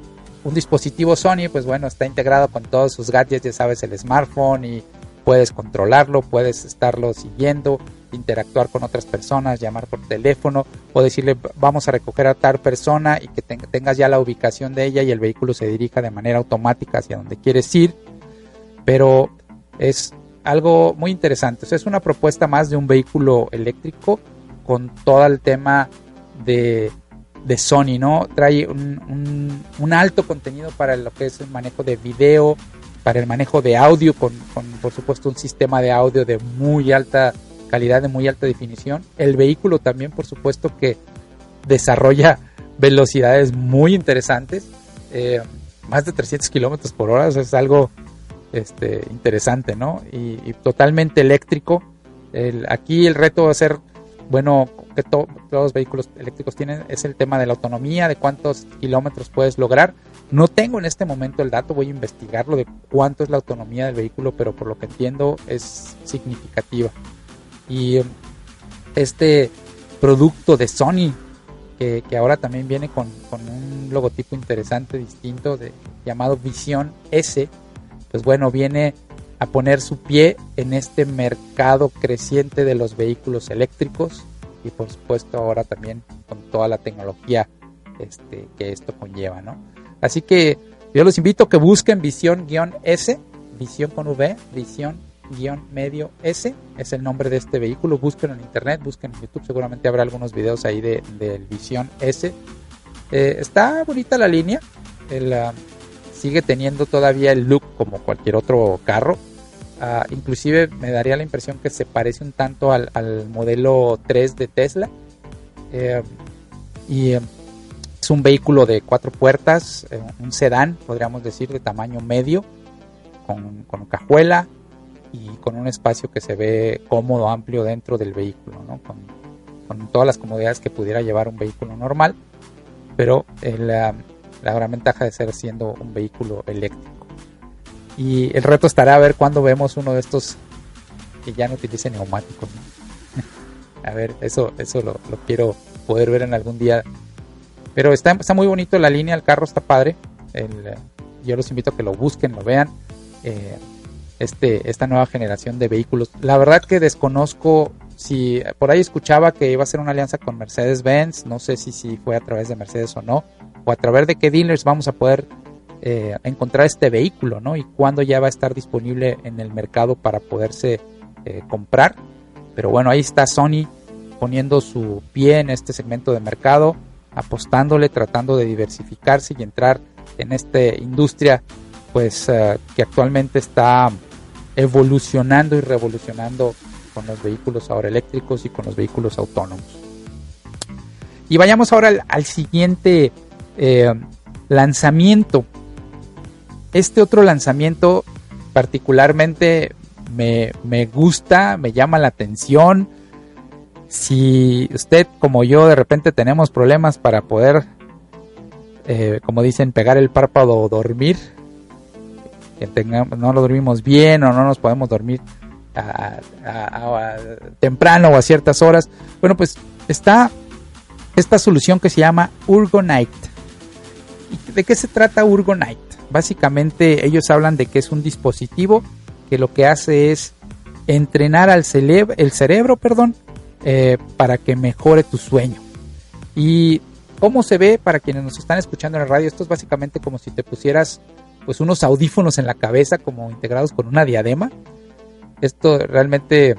un dispositivo Sony, pues bueno, está integrado con todos sus gadgets, ya sabes, el smartphone y puedes controlarlo, puedes estarlo siguiendo, interactuar con otras personas, llamar por teléfono o decirle vamos a recoger a tal persona y que tengas ya la ubicación de ella y el vehículo se dirija de manera automática hacia donde quieres ir. Pero es algo muy interesante. es una propuesta más de un vehículo eléctrico con todo el tema de, Sony, ¿no? Trae un, un, alto contenido para lo que es el manejo de video, para el manejo de audio, con, por supuesto un sistema de audio de muy alta calidad de muy alta definición. El vehículo también, por supuesto, que desarrolla velocidades muy interesantes, eh, más de 300 kilómetros por hora, es algo este, interesante, ¿no? Y, totalmente eléctrico. aquí el reto va a ser, bueno, que todos los vehículos eléctricos tienen, es el tema de la autonomía, de cuántos kilómetros puedes lograr. No tengo en este momento el dato, voy a investigarlo de cuánto es la autonomía del vehículo, pero por lo que entiendo es significativa. Y este producto de Sony, que, ahora también viene con, un logotipo interesante, distinto, de, llamado Visión S, pues bueno, viene a poner su pie en este mercado creciente de los vehículos eléctricos y por supuesto ahora también con toda la tecnología este, que esto conlleva, ¿no? Así que yo los invito a que busquen Visión-S, Visión con V, Visión-medio S, es el nombre de este vehículo, busquen en internet, busquen en YouTube, seguramente habrá algunos videos ahí del de, Visión S. Eh, está bonita la línea, ah, sigue teniendo todavía el look como cualquier otro carro, Ah, inclusive me daría la impresión que se parece un tanto al, modelo 3 de Tesla. Eh, y eh, es un vehículo de cuatro puertas, eh, un sedán, podríamos decir, de tamaño medio, con, con, cajuela y con un espacio que se ve cómodo, amplio dentro del vehículo, con, con, todas las comodidades que pudiera llevar un vehículo normal, pero la gran ventaja de ser siendo un vehículo eléctrico. Y el reto estará a ver cuándo vemos uno de estos que ya no utilice neumáticos. a ver, eso, eso lo, quiero poder ver en algún día. Pero está, está muy bonito la línea, el carro está padre. yo los invito a que lo busquen, lo vean. Eh, este, esta nueva generación de vehículos. La verdad que desconozco si por ahí escuchaba que iba a ser una alianza con Mercedes-Benz. No sé si, si fue a través de Mercedes o no. O a través de qué dealers vamos a poder eh, encontrar este vehículo, ¿no? Y cuándo ya va a estar disponible en el mercado para poderse eh, comprar. Pero bueno, ahí está Sony poniendo su pie en este segmento de mercado, apostándole, tratando de diversificarse y entrar en esta industria, pues eh, que actualmente está evolucionando y revolucionando con los vehículos ahora eléctricos y con los vehículos autónomos. Y vayamos ahora al, siguiente lanzamiento este otro lanzamiento particularmente me, gusta, me llama la atención. Si usted como yo de repente tenemos problemas para poder, eh, como dicen, pegar el párpado o dormir, que tengamos, no lo dormimos bien o no nos podemos dormir temprano o a ciertas horas, bueno pues está esta solución que se llama Urgonite. ¿De qué se trata Urgonite? Básicamente ellos hablan de que es un dispositivo que lo que hace es entrenar al el cerebro perdón, eh, para que mejore tu sueño. Y cómo se ve para quienes nos están escuchando en la radio, esto es básicamente como si te pusieras pues unos audífonos en la cabeza como integrados con una diadema. Esto realmente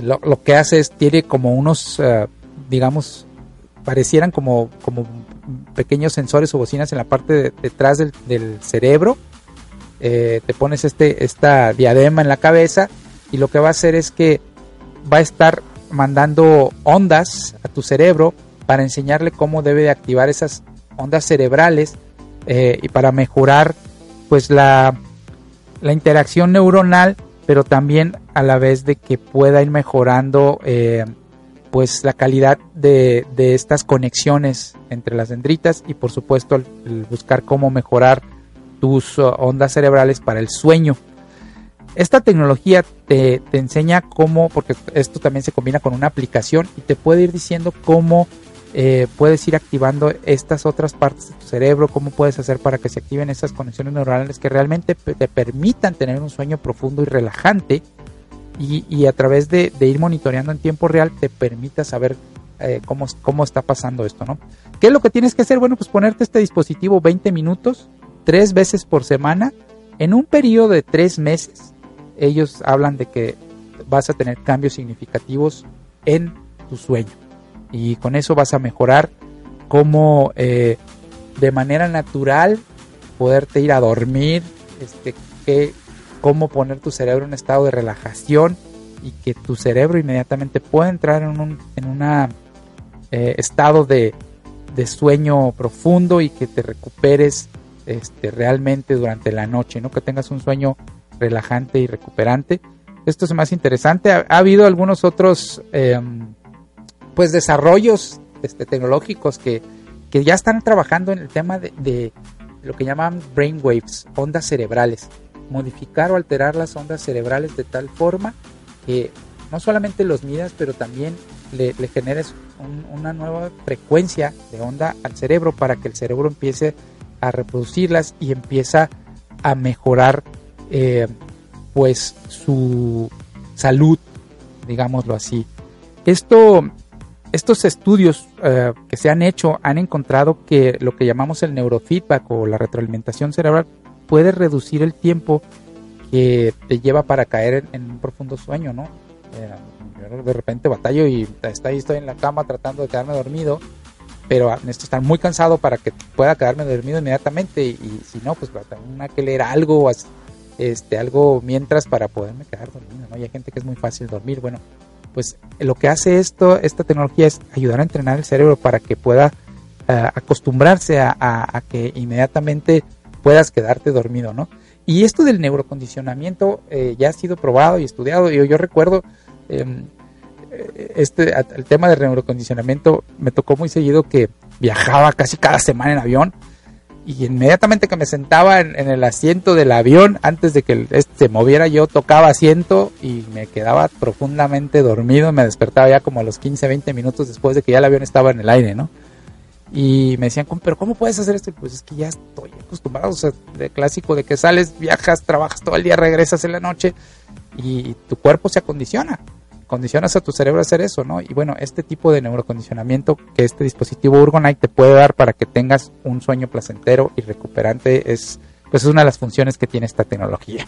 lo, que hace es, tiene como unos, eh, digamos, parecieran como, como pequeños sensores o bocinas en la parte detrás del, cerebro. Eh, te pones este, esta diadema en la cabeza y lo que va a hacer es que va a estar mandando ondas a tu cerebro para enseñarle cómo debe de activar esas ondas cerebrales eh, y para mejorar pues la, la, interacción neuronal pero también a la vez de que pueda ir mejorando eh, pues la calidad de, estas conexiones entre las dendritas y por supuesto el, buscar cómo mejorar tus uh, ondas cerebrales para el sueño. Esta tecnología te, enseña cómo, porque esto también se combina con una aplicación y te puede ir diciendo cómo eh, puedes ir activando estas otras partes de tu cerebro, cómo puedes hacer para que se activen esas conexiones neuronales que realmente te permitan tener un sueño profundo y relajante y, a través de, ir monitoreando en tiempo real te permita saber eh, cómo, cómo está pasando esto, ¿no? ¿Qué es lo que tienes que hacer? Bueno, pues ponerte este dispositivo 20 minutos, tres veces por semana, en un periodo de tres meses. Ellos hablan de que vas a tener cambios significativos en tu sueño y con eso vas a mejorar cómo eh, de manera natural poderte ir a dormir, este, qué, cómo poner tu cerebro en un estado de relajación y que tu cerebro inmediatamente pueda entrar en un en una, eh, estado de, sueño profundo y que te recuperes este, realmente durante la noche, ¿no? que tengas un sueño relajante y recuperante. Esto es más interesante. Ha, habido algunos otros em, pues desarrollos este, tecnológicos que, que, ya están trabajando en el tema de, lo que llaman brainwaves, ondas cerebrales modificar o alterar las ondas cerebrales de tal forma que no solamente los midas, pero también le, generes una nueva frecuencia de onda al cerebro para que el cerebro empiece a reproducirlas y empieza a mejorar eh, pues su salud, digámoslo así. Esto, estos estudios eh, que se han hecho han encontrado que lo que llamamos el neurofeedback o la retroalimentación cerebral puede reducir el tiempo que te lleva para caer en, un profundo sueño, ¿no? Eh, de repente batallo y ahí, estoy en la cama tratando de quedarme dormido, pero necesito estar muy cansado para que pueda quedarme dormido inmediatamente y, si no, pues tengo que leer algo, este, algo mientras para poderme quedar dormido, ¿no? Hay gente que es muy fácil dormir, bueno, pues lo que hace esto, esta tecnología es ayudar a entrenar el cerebro para que pueda eh, acostumbrarse a, que inmediatamente puedas quedarte dormido, ¿no? Y esto del neurocondicionamiento eh, ya ha sido probado y estudiado. Yo, yo recuerdo em, eh, este, el tema del neurocondicionamiento, me tocó muy seguido que viajaba casi cada semana en avión y inmediatamente que me sentaba en, el asiento del avión, antes de que este se moviera, yo tocaba asiento y me quedaba profundamente dormido. Me despertaba ya como a los 15, 20 minutos después de que ya el avión estaba en el aire, ¿no? Y me decían, pero ¿cómo puedes hacer esto? Pues es que ya estoy acostumbrado, o sea, de clásico de que sales, viajas, trabajas todo el día, regresas en la noche y tu cuerpo se acondiciona condicionas a tu cerebro a hacer eso, ¿no? Y bueno, este tipo de neurocondicionamiento que este dispositivo Urgonite te puede dar para que tengas un sueño placentero y recuperante es, pues es una de las funciones que tiene esta tecnología.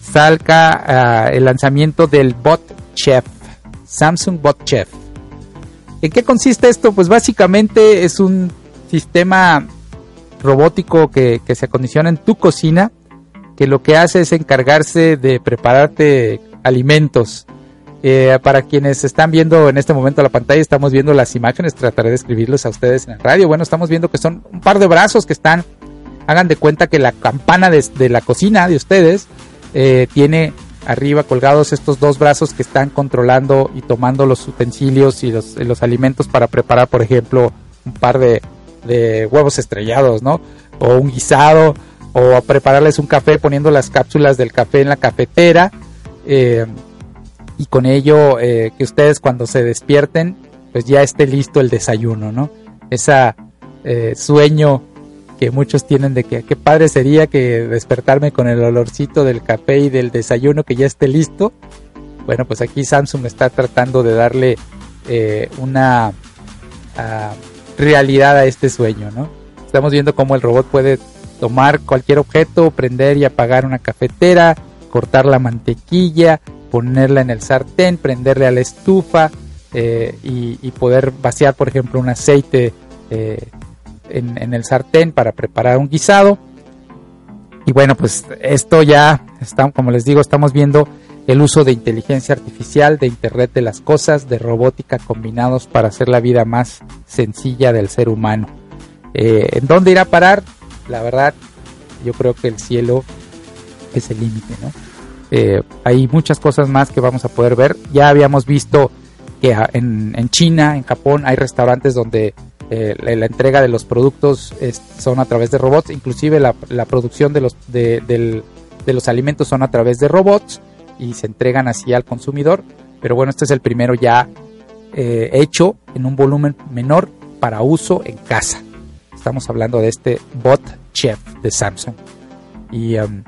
Salga ah, el lanzamiento del Bot Chef, Samsung Bot Chef. ¿En qué consiste esto? Pues básicamente es un sistema robótico que, que se acondiciona en tu cocina, que lo que hace es encargarse de prepararte alimentos eh, para quienes están viendo en este momento la pantalla, estamos viendo las imágenes, trataré de escribirlos a ustedes en el radio. Bueno, estamos viendo que son un par de brazos que están, hagan de cuenta que la campana de, la cocina de ustedes eh, tiene arriba colgados estos dos brazos que están controlando y tomando los utensilios y los, alimentos para preparar, por ejemplo, un par de, huevos estrellados, ¿no? O un guisado, o prepararles un café poniendo las cápsulas del café en la cafetera. Eh, y con ello eh, que ustedes cuando se despierten pues ya esté listo el desayuno, ¿no? Ese eh, sueño que muchos tienen de que qué padre sería que despertarme con el olorcito del café y del desayuno que ya esté listo. Bueno, pues aquí Samsung está tratando de darle eh, una ah, realidad a este sueño, ¿no? Estamos viendo cómo el robot puede tomar cualquier objeto, prender y apagar una cafetera, cortar la mantequilla, ponerla en el sartén, prenderle a la estufa eh, y, poder vaciar, por ejemplo, un aceite eh, en, el sartén para preparar un guisado. Y bueno, pues esto ya, está, como les digo, estamos viendo el uso de inteligencia artificial, de Internet de las Cosas, de robótica combinados para hacer la vida más sencilla del ser humano. Eh, ¿En dónde irá a parar? La verdad, yo creo que el cielo es el límite, ¿no? Eh, hay muchas cosas más que vamos a poder ver. Ya habíamos visto que en, China, en Japón, hay restaurantes donde eh, la, entrega de los productos son a través de robots, inclusive la, producción de los, de, los alimentos son a través de robots y se entregan así al consumidor. Pero bueno, este es el primero ya eh, hecho en un volumen menor para uso en casa. Estamos hablando de este Bot Chef de Samsung. Y um,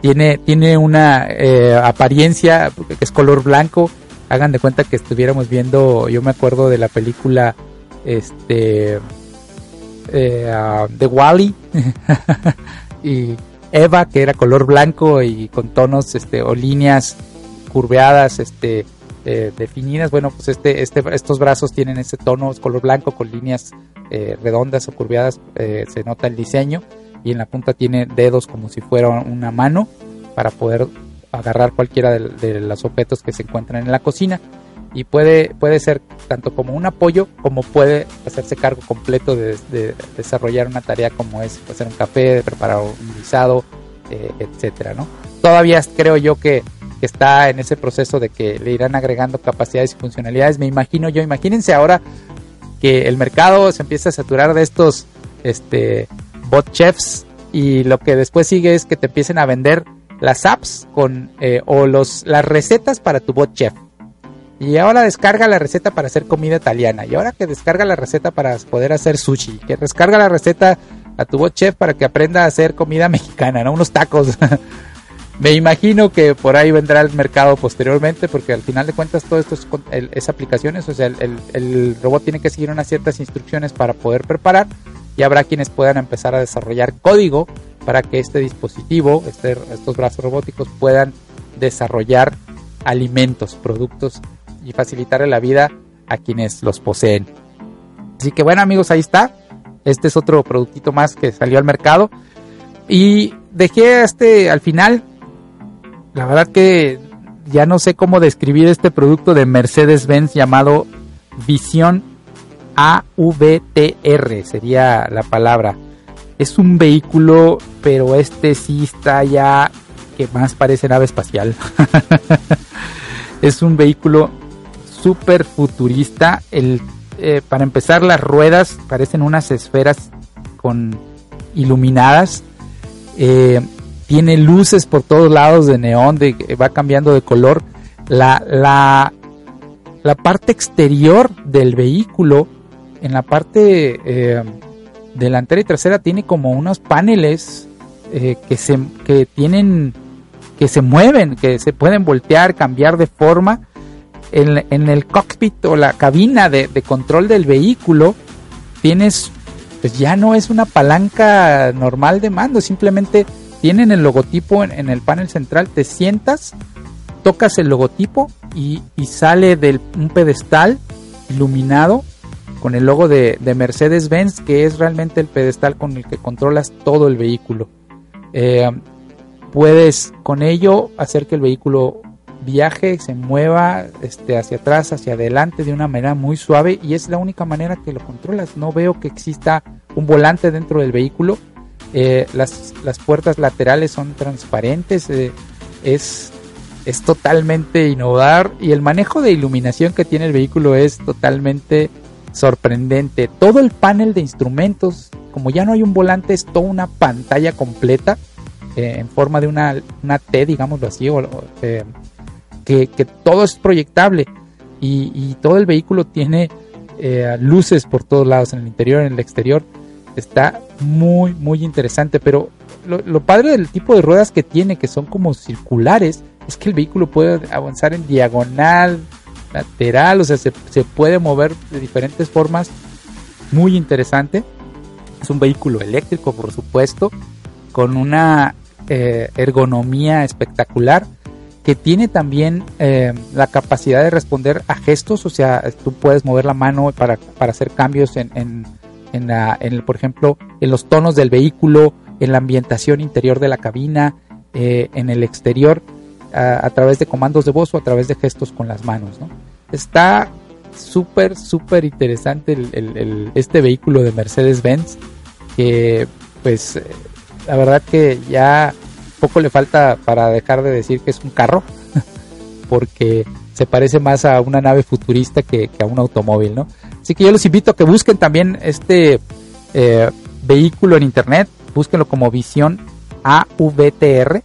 tiene, tiene una eh, apariencia que es color blanco. Hagan de cuenta que estuviéramos viendo, yo me acuerdo de la película este eh, ah, de Wally y Eva que era color blanco y con tonos este o líneas curveadas este eh, definidas. Bueno pues este, este estos brazos tienen ese tono color blanco con líneas redondas o curveadas se nota el diseño y en la punta tiene dedos como si fuera una mano para poder agarrar cualquiera de, los objetos que se encuentran en la cocina y puede, puede ser tanto como un apoyo como puede hacerse cargo completo de, desarrollar una tarea como es hacer un café, preparar un guisado, eh, etcétera, ¿no? Todavía creo yo que, está en ese proceso de que le irán agregando capacidades y funcionalidades. Me imagino yo, imagínense ahora que el mercado se empieza a saturar de estos este, bot chefs y lo que después sigue es que te empiecen a vender las apps con eh, o los las recetas para tu bot chef Y ahora descarga la receta para hacer comida italiana. Y ahora que descarga la receta para poder hacer sushi. Que descarga la receta a tu bot chef para que aprenda a hacer comida mexicana, ¿no? Unos tacos. Me imagino que por ahí vendrá el mercado posteriormente, porque al final de cuentas todo esto es, aplicaciones, o sea, el, robot tiene que seguir unas ciertas instrucciones para poder preparar y habrá quienes puedan empezar a desarrollar código para que este dispositivo, este, estos brazos robóticos puedan desarrollar alimentos, productos y facilitarle la vida a quienes los poseen. Así que bueno amigos, ahí está. Este es otro productito más que salió al mercado. Y dejé este al final la verdad que ya no sé cómo describir este producto de Mercedes-Benz llamado Visión AVTR, sería la palabra. Es un vehículo, pero este sí está ya que más parece nave espacial. es un vehículo súper futurista. El, eh, para empezar, las ruedas parecen unas esferas con iluminadas. Eh, tiene luces por todos lados de neón, de, va cambiando de color. La, la, la parte exterior del vehículo, en la parte eh, delantera y trasera, tiene como unos paneles eh, que, se, que tienen que se mueven, que se pueden voltear, cambiar de forma. En, en el cockpit o la cabina de, de control del vehículo tienes, pues ya no es una palanca normal de mando, simplemente tienen el logotipo en, el panel central, te sientas, tocas el logotipo y, sale de un pedestal iluminado con el logo de, Mercedes-Benz, que es realmente el pedestal con el que controlas todo el vehículo. Eh, puedes con ello hacer que el vehículo viaje, se mueva este, hacia atrás, hacia adelante de una manera muy suave y es la única manera que lo controlas. No veo que exista un volante dentro del vehículo eh, las, las, puertas laterales son transparentes, eh, es, es totalmente innovador y el manejo de iluminación que tiene el vehículo es totalmente sorprendente. Todo el panel de instrumentos, como ya no hay un volante, es toda una pantalla completa eh, en forma de una, una T, digámoslo así, que, que, todo es proyectable y, y todo el vehículo tiene luces por todos lados, en el interior, en el exterior Está muy, muy interesante, pero lo, padre del tipo de ruedas que tiene, que son como circulares, es que el vehículo puede avanzar en diagonal, lateral, o sea, se, puede mover de diferentes formas. Muy interesante. Es un vehículo eléctrico, por supuesto, con una eh, ergonomía espectacular que tiene también eh, la capacidad de responder a gestos, o sea, tú puedes mover la mano para, para hacer cambios en, en, la, en por ejemplo, en los tonos del vehículo, en la ambientación interior de la cabina, eh, en el exterior, a, través de comandos de voz o a través de gestos con las manos. ¿no? Está súper, súper interesante el, este vehículo de Mercedes-Benz, que pues la verdad que ya poco le falta para dejar de decir que es un carro, porque se parece más a una nave futurista que, que a un automóvil, ¿no? Así que yo los invito a que busquen también este eh, vehículo en internet, búsquenlo como Visión AVTR.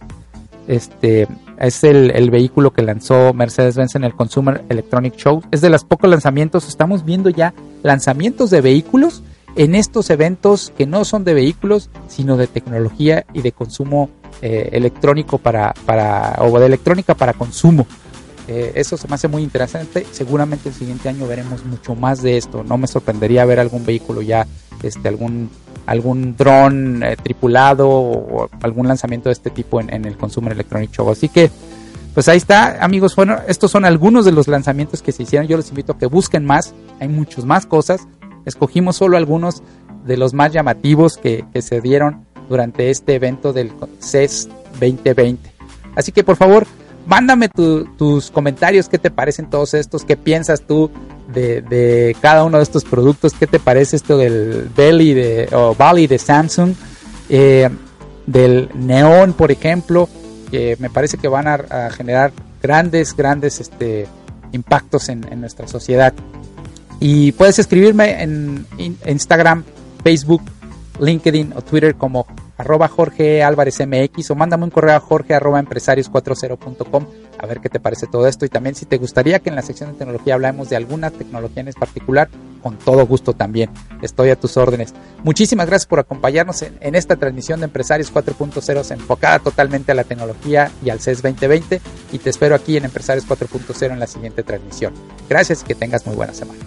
Este es el, vehículo que lanzó Mercedes-Benz en el Consumer Electronic Show. Es de los pocos lanzamientos, estamos viendo ya lanzamientos de vehículos en estos eventos que no son de vehículos, sino de tecnología y de consumo eh, electrónico para, para, o de electrónica para consumo. Eh, eso se me hace muy interesante. Seguramente el siguiente año veremos mucho más de esto. No me sorprendería ver algún vehículo ya, este, algún algún dron eh, tripulado o algún lanzamiento de este tipo en, el Consumer Electronic Show. Así que, pues ahí está, amigos. Bueno, estos son algunos de los lanzamientos que se hicieron. Yo los invito a que busquen más. Hay muchas más cosas. Escogimos solo algunos de los más llamativos que, que se dieron durante este evento del CES 2020. Así que, por favor, mándame tus comentarios, qué te parecen todos estos, qué piensas tú de, cada uno de estos productos, qué te parece esto del Belly de, o Bali de Samsung, eh, del Neon, por ejemplo, que me parece que van a, generar grandes, grandes este, impactos en, nuestra sociedad. Y puedes escribirme en Instagram, Facebook, LinkedIn o Twitter como arroba Jorge Álvarez MX o mándame un correo a jorge arroba empresarios40.com a ver qué te parece todo esto y también si te gustaría que en la sección de tecnología hablemos de alguna tecnología en particular, con todo gusto también. Estoy a tus órdenes. Muchísimas gracias por acompañarnos en, esta transmisión de Empresarios 4.0 enfocada totalmente a la tecnología y al CES 2020 y te espero aquí en Empresarios 4.0 en la siguiente transmisión. Gracias y que tengas muy buena semana.